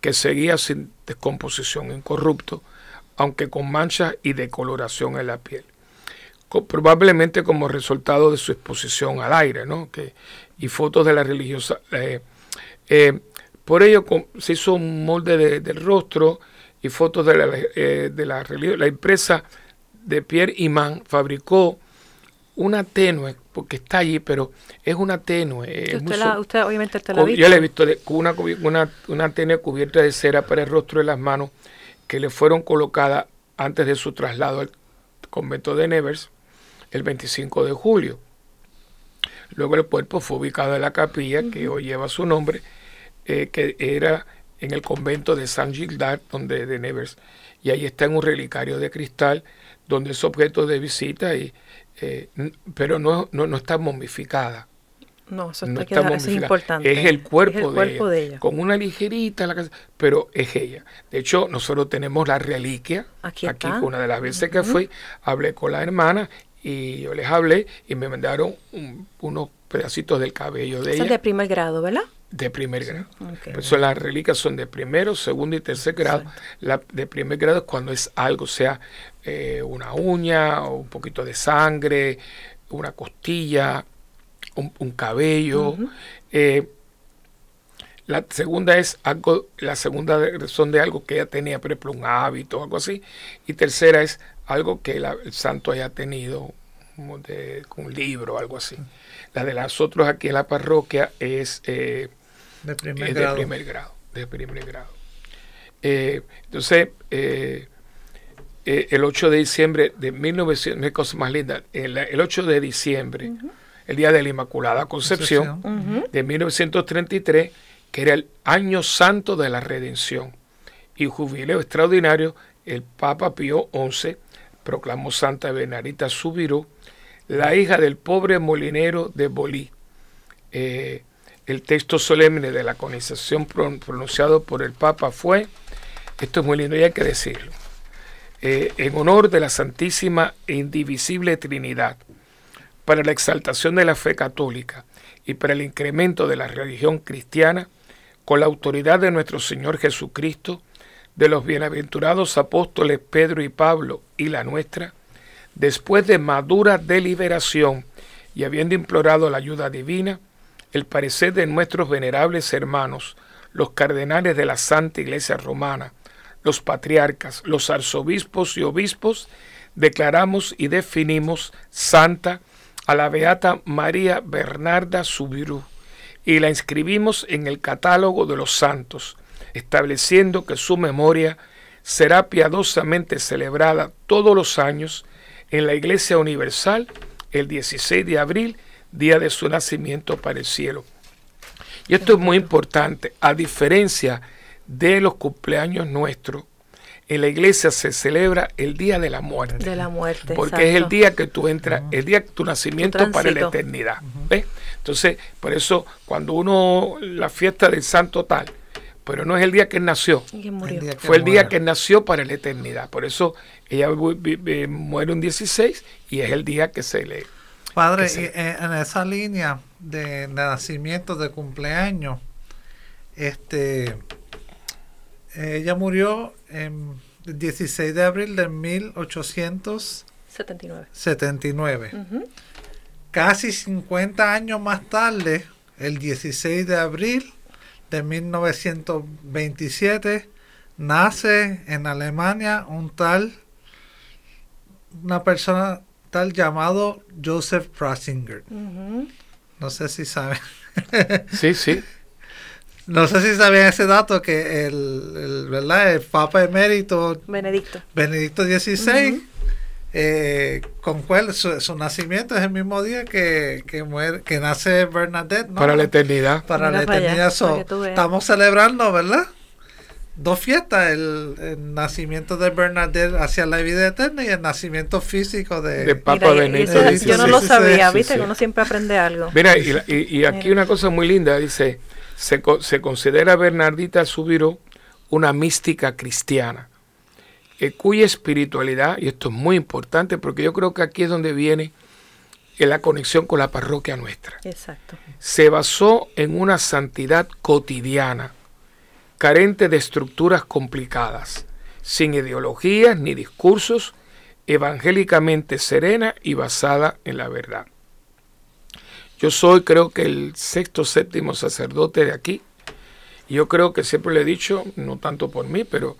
que seguía sin descomposición, incorrupto, aunque con manchas y decoloración en la piel. probablemente como resultado de su exposición al aire, ¿no? Que, y fotos de la religiosa. Eh, eh, por ello se hizo un molde del rostro y fotos de la, de la, la empresa de Pierre Imán fabricó una tenue, porque está allí, pero es una tenue. Usted, obviamente la ha visto. Yo la he visto una, una, una tenue cubierta de cera para el rostro de las manos que le fueron colocadas antes de su traslado al convento de Nevers el 25 de julio. Luego el cuerpo fue ubicado en la capilla que hoy lleva su nombre, eh, que era en el convento de San Gildard, donde de Nevers, y ahí está en un relicario de cristal donde es objeto de visita, y, eh, pero no, no, está momificada. No, eso, está es importante. Es el cuerpo, de, ella, Con una ligerita, la pero es ella. De hecho, nosotros tenemos la reliquia. Aquí, aquí una de las veces que fui, hablé con la hermana y yo les hablé y me mandaron unos pedacitos del cabello de ella. Es de primer grado, ¿verdad? De primer grado. eso, las reliquias son de primero, segundo y tercer grado. La de primer grado es cuando es algo, sea eh, una uña o un poquito de sangre, una costilla, un, cabello. Eh, la segunda es algo, la segunda son de algo que ella tenía, por ejemplo, un hábito, algo así. Y tercera es algo que el santo haya tenido, como de, un libro, algo así. La de las otras aquí en la parroquia es, eh, de, primer grado. de primer grado. De primer grado. Eh, entonces, el 8 de diciembre de 1900, cosa más linda, el, 8 de diciembre el Día de la Inmaculada Concepción, de 1933, que era el año santo de la redención. Y jubileo extraordinario, el Papa Pío XI proclamó Santa Bernardita Subirú, la hija del pobre molinero de Bolí. Eh, el texto solemne de la canonización pronunciado por el Papa fue, esto es muy lindo y hay que decirlo, eh, en honor de la Santísima e Indivisible Trinidad, para la exaltación de la fe católica y para el incremento de la religión cristiana, con la autoridad de nuestro Señor Jesucristo, de los bienaventurados apóstoles Pedro y Pablo y la nuestra, después de madura deliberación y habiendo implorado la ayuda divina, el parecer de nuestros venerables hermanos, los cardenales de la Santa Iglesia Romana, los patriarcas, los arzobispos y obispos, declaramos y definimos santa a la beata María Bernarda Subirú y la inscribimos en el catálogo de los santos, estableciendo que su memoria será piadosamente celebrada todos los años en la Iglesia Universal el 16 de abril, día de su nacimiento para el cielo. Y esto es muy importante, a diferencia de los cumpleaños nuestros, en la iglesia se celebra el día de la muerte. De la muerte. Porque es el día que tú entras, el día de tu nacimiento para la eternidad. Entonces, por eso, cuando uno, la fiesta del santo tal, pero no es el día que nació. Fue el día que nació para la eternidad. Por eso ella muere un 16 y es el día que se le... Padre, en esa línea de, nacimiento, de cumpleaños, este, ella murió el 16 de abril de 1879. 79. Casi 50 años más tarde, el 16 de abril de 1927, nace en Alemania un tal, una persona tal llamado Joseph Ratzinger. No sé si saben. sí, sí. No sé si sabían ese dato que el, ¿verdad? el Papa emérito Benedicto, Benedicto XVI, eh, con cual su, nacimiento es el mismo día que, que, muere, que nace Bernadette. Para la eternidad. Para la eternidad. estamos celebrando, ¿verdad? Dos fiestas, el, nacimiento de Bernadette hacia la vida eterna y el nacimiento físico de, Papa Benedicto. yo no lo sabía, viste, uno siempre aprende algo. Mira, y, y aquí una cosa muy linda, dice, se, se considera Bernardita Subiró una mística cristiana, eh, cuya espiritualidad, y esto es muy importante porque yo creo que aquí es donde viene eh, la conexión con la parroquia nuestra. Exacto. Se basó en una santidad cotidiana, carente de estructuras complicadas, sin ideologías ni discursos, evangélicamente serena y basada en la verdad. Yo soy creo que el sexto, séptimo sacerdote de aquí. Yo creo que siempre le he dicho, no tanto por mí, pero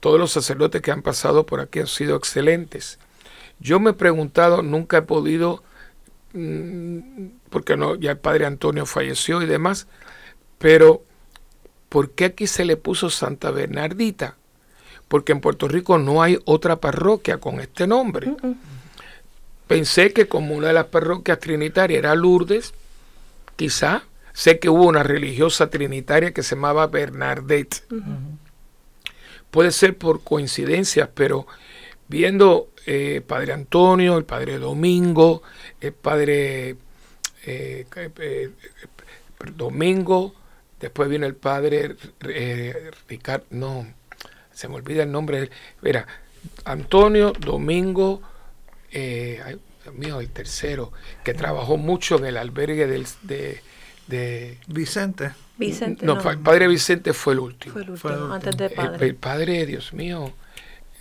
todos los sacerdotes que han pasado por aquí han sido excelentes. Yo me he preguntado, nunca he podido, mm, porque no, ya el padre Antonio falleció y demás, pero ¿por qué aquí se le puso Santa Bernardita? Porque en Puerto Rico no hay otra parroquia con este nombre. Pensé que como una de las parroquias trinitarias era Lourdes, quizá, sé que hubo una religiosa trinitaria que se llamaba Bernadette. Puede ser por coincidencias, pero viendo eh, Padre Antonio, el Padre Domingo, el Padre eh, domingo, después viene el padre Ricardo, no, se me olvida el nombre, mira, Antonio, Domingo, eh, Dios mío, el tercero, que trabajó mucho en el albergue del, de, Vicente. Vicente. No, el padre Vicente fue el último. Fue el último, antes del padre. El, padre, Dios mío,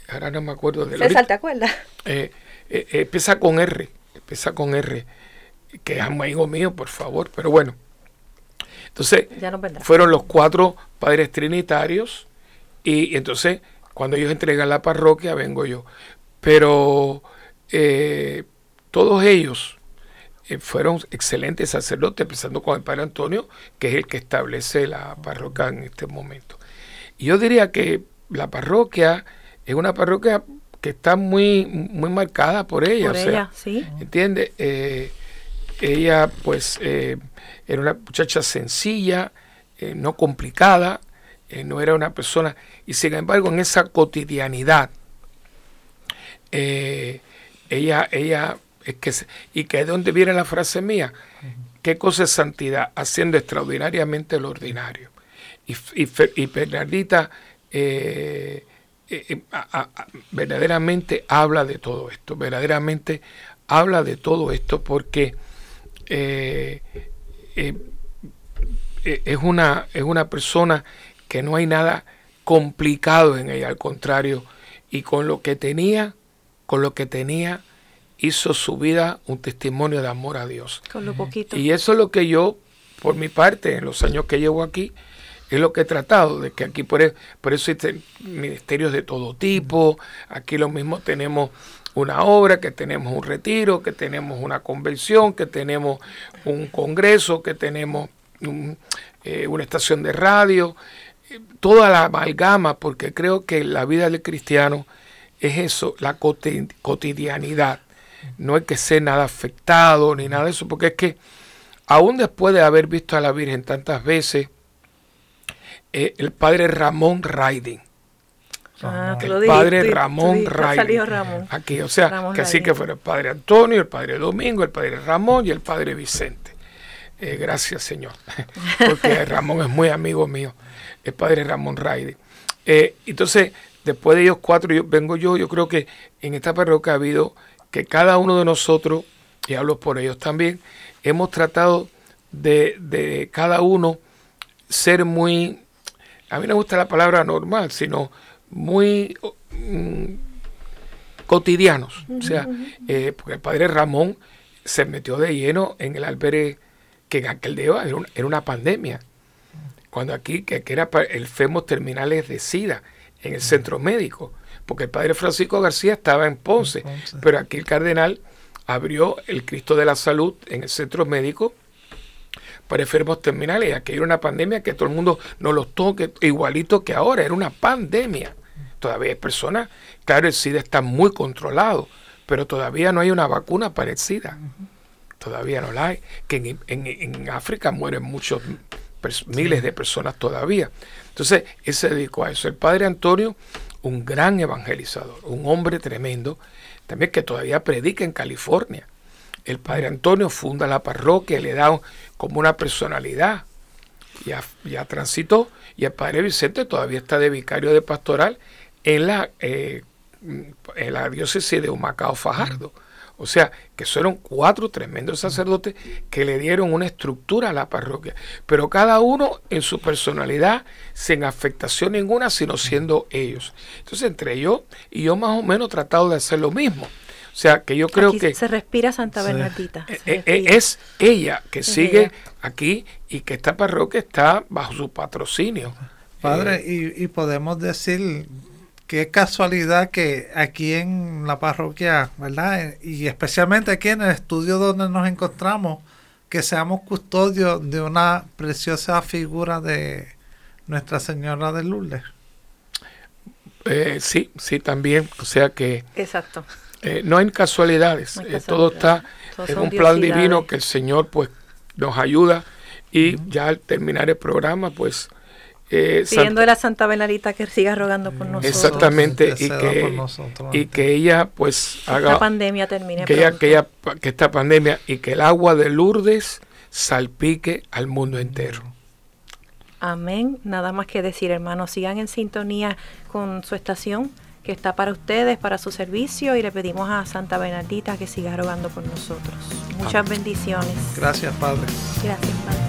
ahora no me acuerdo de César, ¿te acuerdas? Eh, eh, empieza con R, empieza con R, que es amigo mío, por favor, pero bueno. Entonces, fueron los cuatro padres trinitarios y, entonces cuando ellos entregan la parroquia vengo yo. Pero eh, todos ellos eh, fueron excelentes sacerdotes, empezando con el padre Antonio, que es el que establece la parroquia en este momento. Y yo diría que la parroquia es una parroquia que está muy, muy marcada por ella. Por ella, sí. ¿Entiende? Eh, ella, pues, era una muchacha sencilla, no complicada, no era una persona, y sin embargo, en esa cotidianidad, ella, ella es que, y que es donde viene la frase mía, ¿qué cosa es santidad? Haciendo extraordinariamente lo ordinario. Y, y, Bernardita eh, eh, eh, verdaderamente habla de todo esto, verdaderamente habla de todo esto porque es, una, es una persona que no hay nada complicado en ella, al contrario, y con lo que tenía, con lo que tenía, hizo su vida un testimonio de amor a Dios. Con lo poquito. Y eso es lo que yo, por mi parte, en los años que llevo aquí, es lo que he tratado, de que aquí por, e, eso hay ministerios de todo tipo, aquí lo mismo tenemos una obra, que tenemos un retiro, que tenemos una convención, que tenemos un congreso, que tenemos eh, una estación de radio, toda la amalgama, porque creo que la vida del cristiano es eso, la cotidianidad. No hay que ser nada afectado ni nada de eso, porque es que aún después de haber visto a la Virgen tantas veces, eh, el padre Ramón Raiden, ah, el padre Ramón Raiden, aquí, o sea, que así que fuera el padre Antonio, el padre Domingo, el padre Ramón y el padre Vicente. Eh, gracias, Señor, porque Ramón es muy amigo mío, el padre Ramón Raiden. Eh, entonces, después de ellos cuatro, yo, vengo yo, yo creo que en esta parroquia ha habido que cada uno de nosotros, y hablo por ellos también, hemos tratado de, cada uno ser muy, a mí no me gusta la palabra normal, sino muy mm, cotidianos. O sea, eh, porque el padre Ramón se metió de lleno en el albergue que en aquel día era, era una pandemia. Cuando aquí, que, que era el FEMOS terminales de SIDA en el centro médico porque el padre Francisco García estaba en Ponce, pero aquí el cardenal abrió el Cristo de la Salud en el centro médico para enfermos terminales. Aquí era una pandemia que todo el mundo nos los toque, igualito que ahora, era una pandemia. Todavía hay personas, claro, el SIDA está muy controlado, pero todavía no hay una vacuna para el SIDA. Todavía no la hay. Que en, África mueren muchos, miles de personas todavía. Entonces, él se dedicó a eso. El padre Antonio un gran evangelizador, un hombre tremendo, también que todavía predica en California. El padre Antonio funda la parroquia, le da como una personalidad. Ya, ya transitó y el padre Vicente todavía está de vicario de pastoral en la, eh, en la diócesis de Humacao Fajardo. O sea, que fueron cuatro tremendos sacerdotes que le dieron una estructura a la parroquia, pero cada uno en su personalidad, sin afectación ninguna, sino siendo ellos. Entonces, entre ellos y yo más o menos tratado de hacer lo mismo. O sea, que yo creo que... Se respira Santa Bernardita. Eh, eh, es ella que sigue aquí y que esta parroquia está bajo su patrocinio. Padre, eh, y, y podemos decir qué casualidad que aquí en la parroquia, ¿verdad? Y especialmente aquí en el estudio donde nos encontramos, que seamos custodios de una preciosa figura de Nuestra Señora de Lourdes. Eh, sí, sí, también. O sea que... Exacto. Eh, no hay casualidades. Eh, todo está en un plan divino que el Señor pues nos ayuda. Y ya al terminar el programa, pues Eh, Pidiéndole a Santa Bernadita que siga rogando por nosotros. Exactamente, y que, y que ella pues haga... Esta pandemia termine que ella, que, ella, que esta pandemia y que el agua de Lourdes salpique al mundo entero. Amén. Nada más que decir, hermanos, sigan en sintonía con su estación que está para ustedes, para su servicio, y le pedimos a Santa Bernardita que siga rogando por nosotros. Muchas bendiciones. Gracias, Padre. Gracias.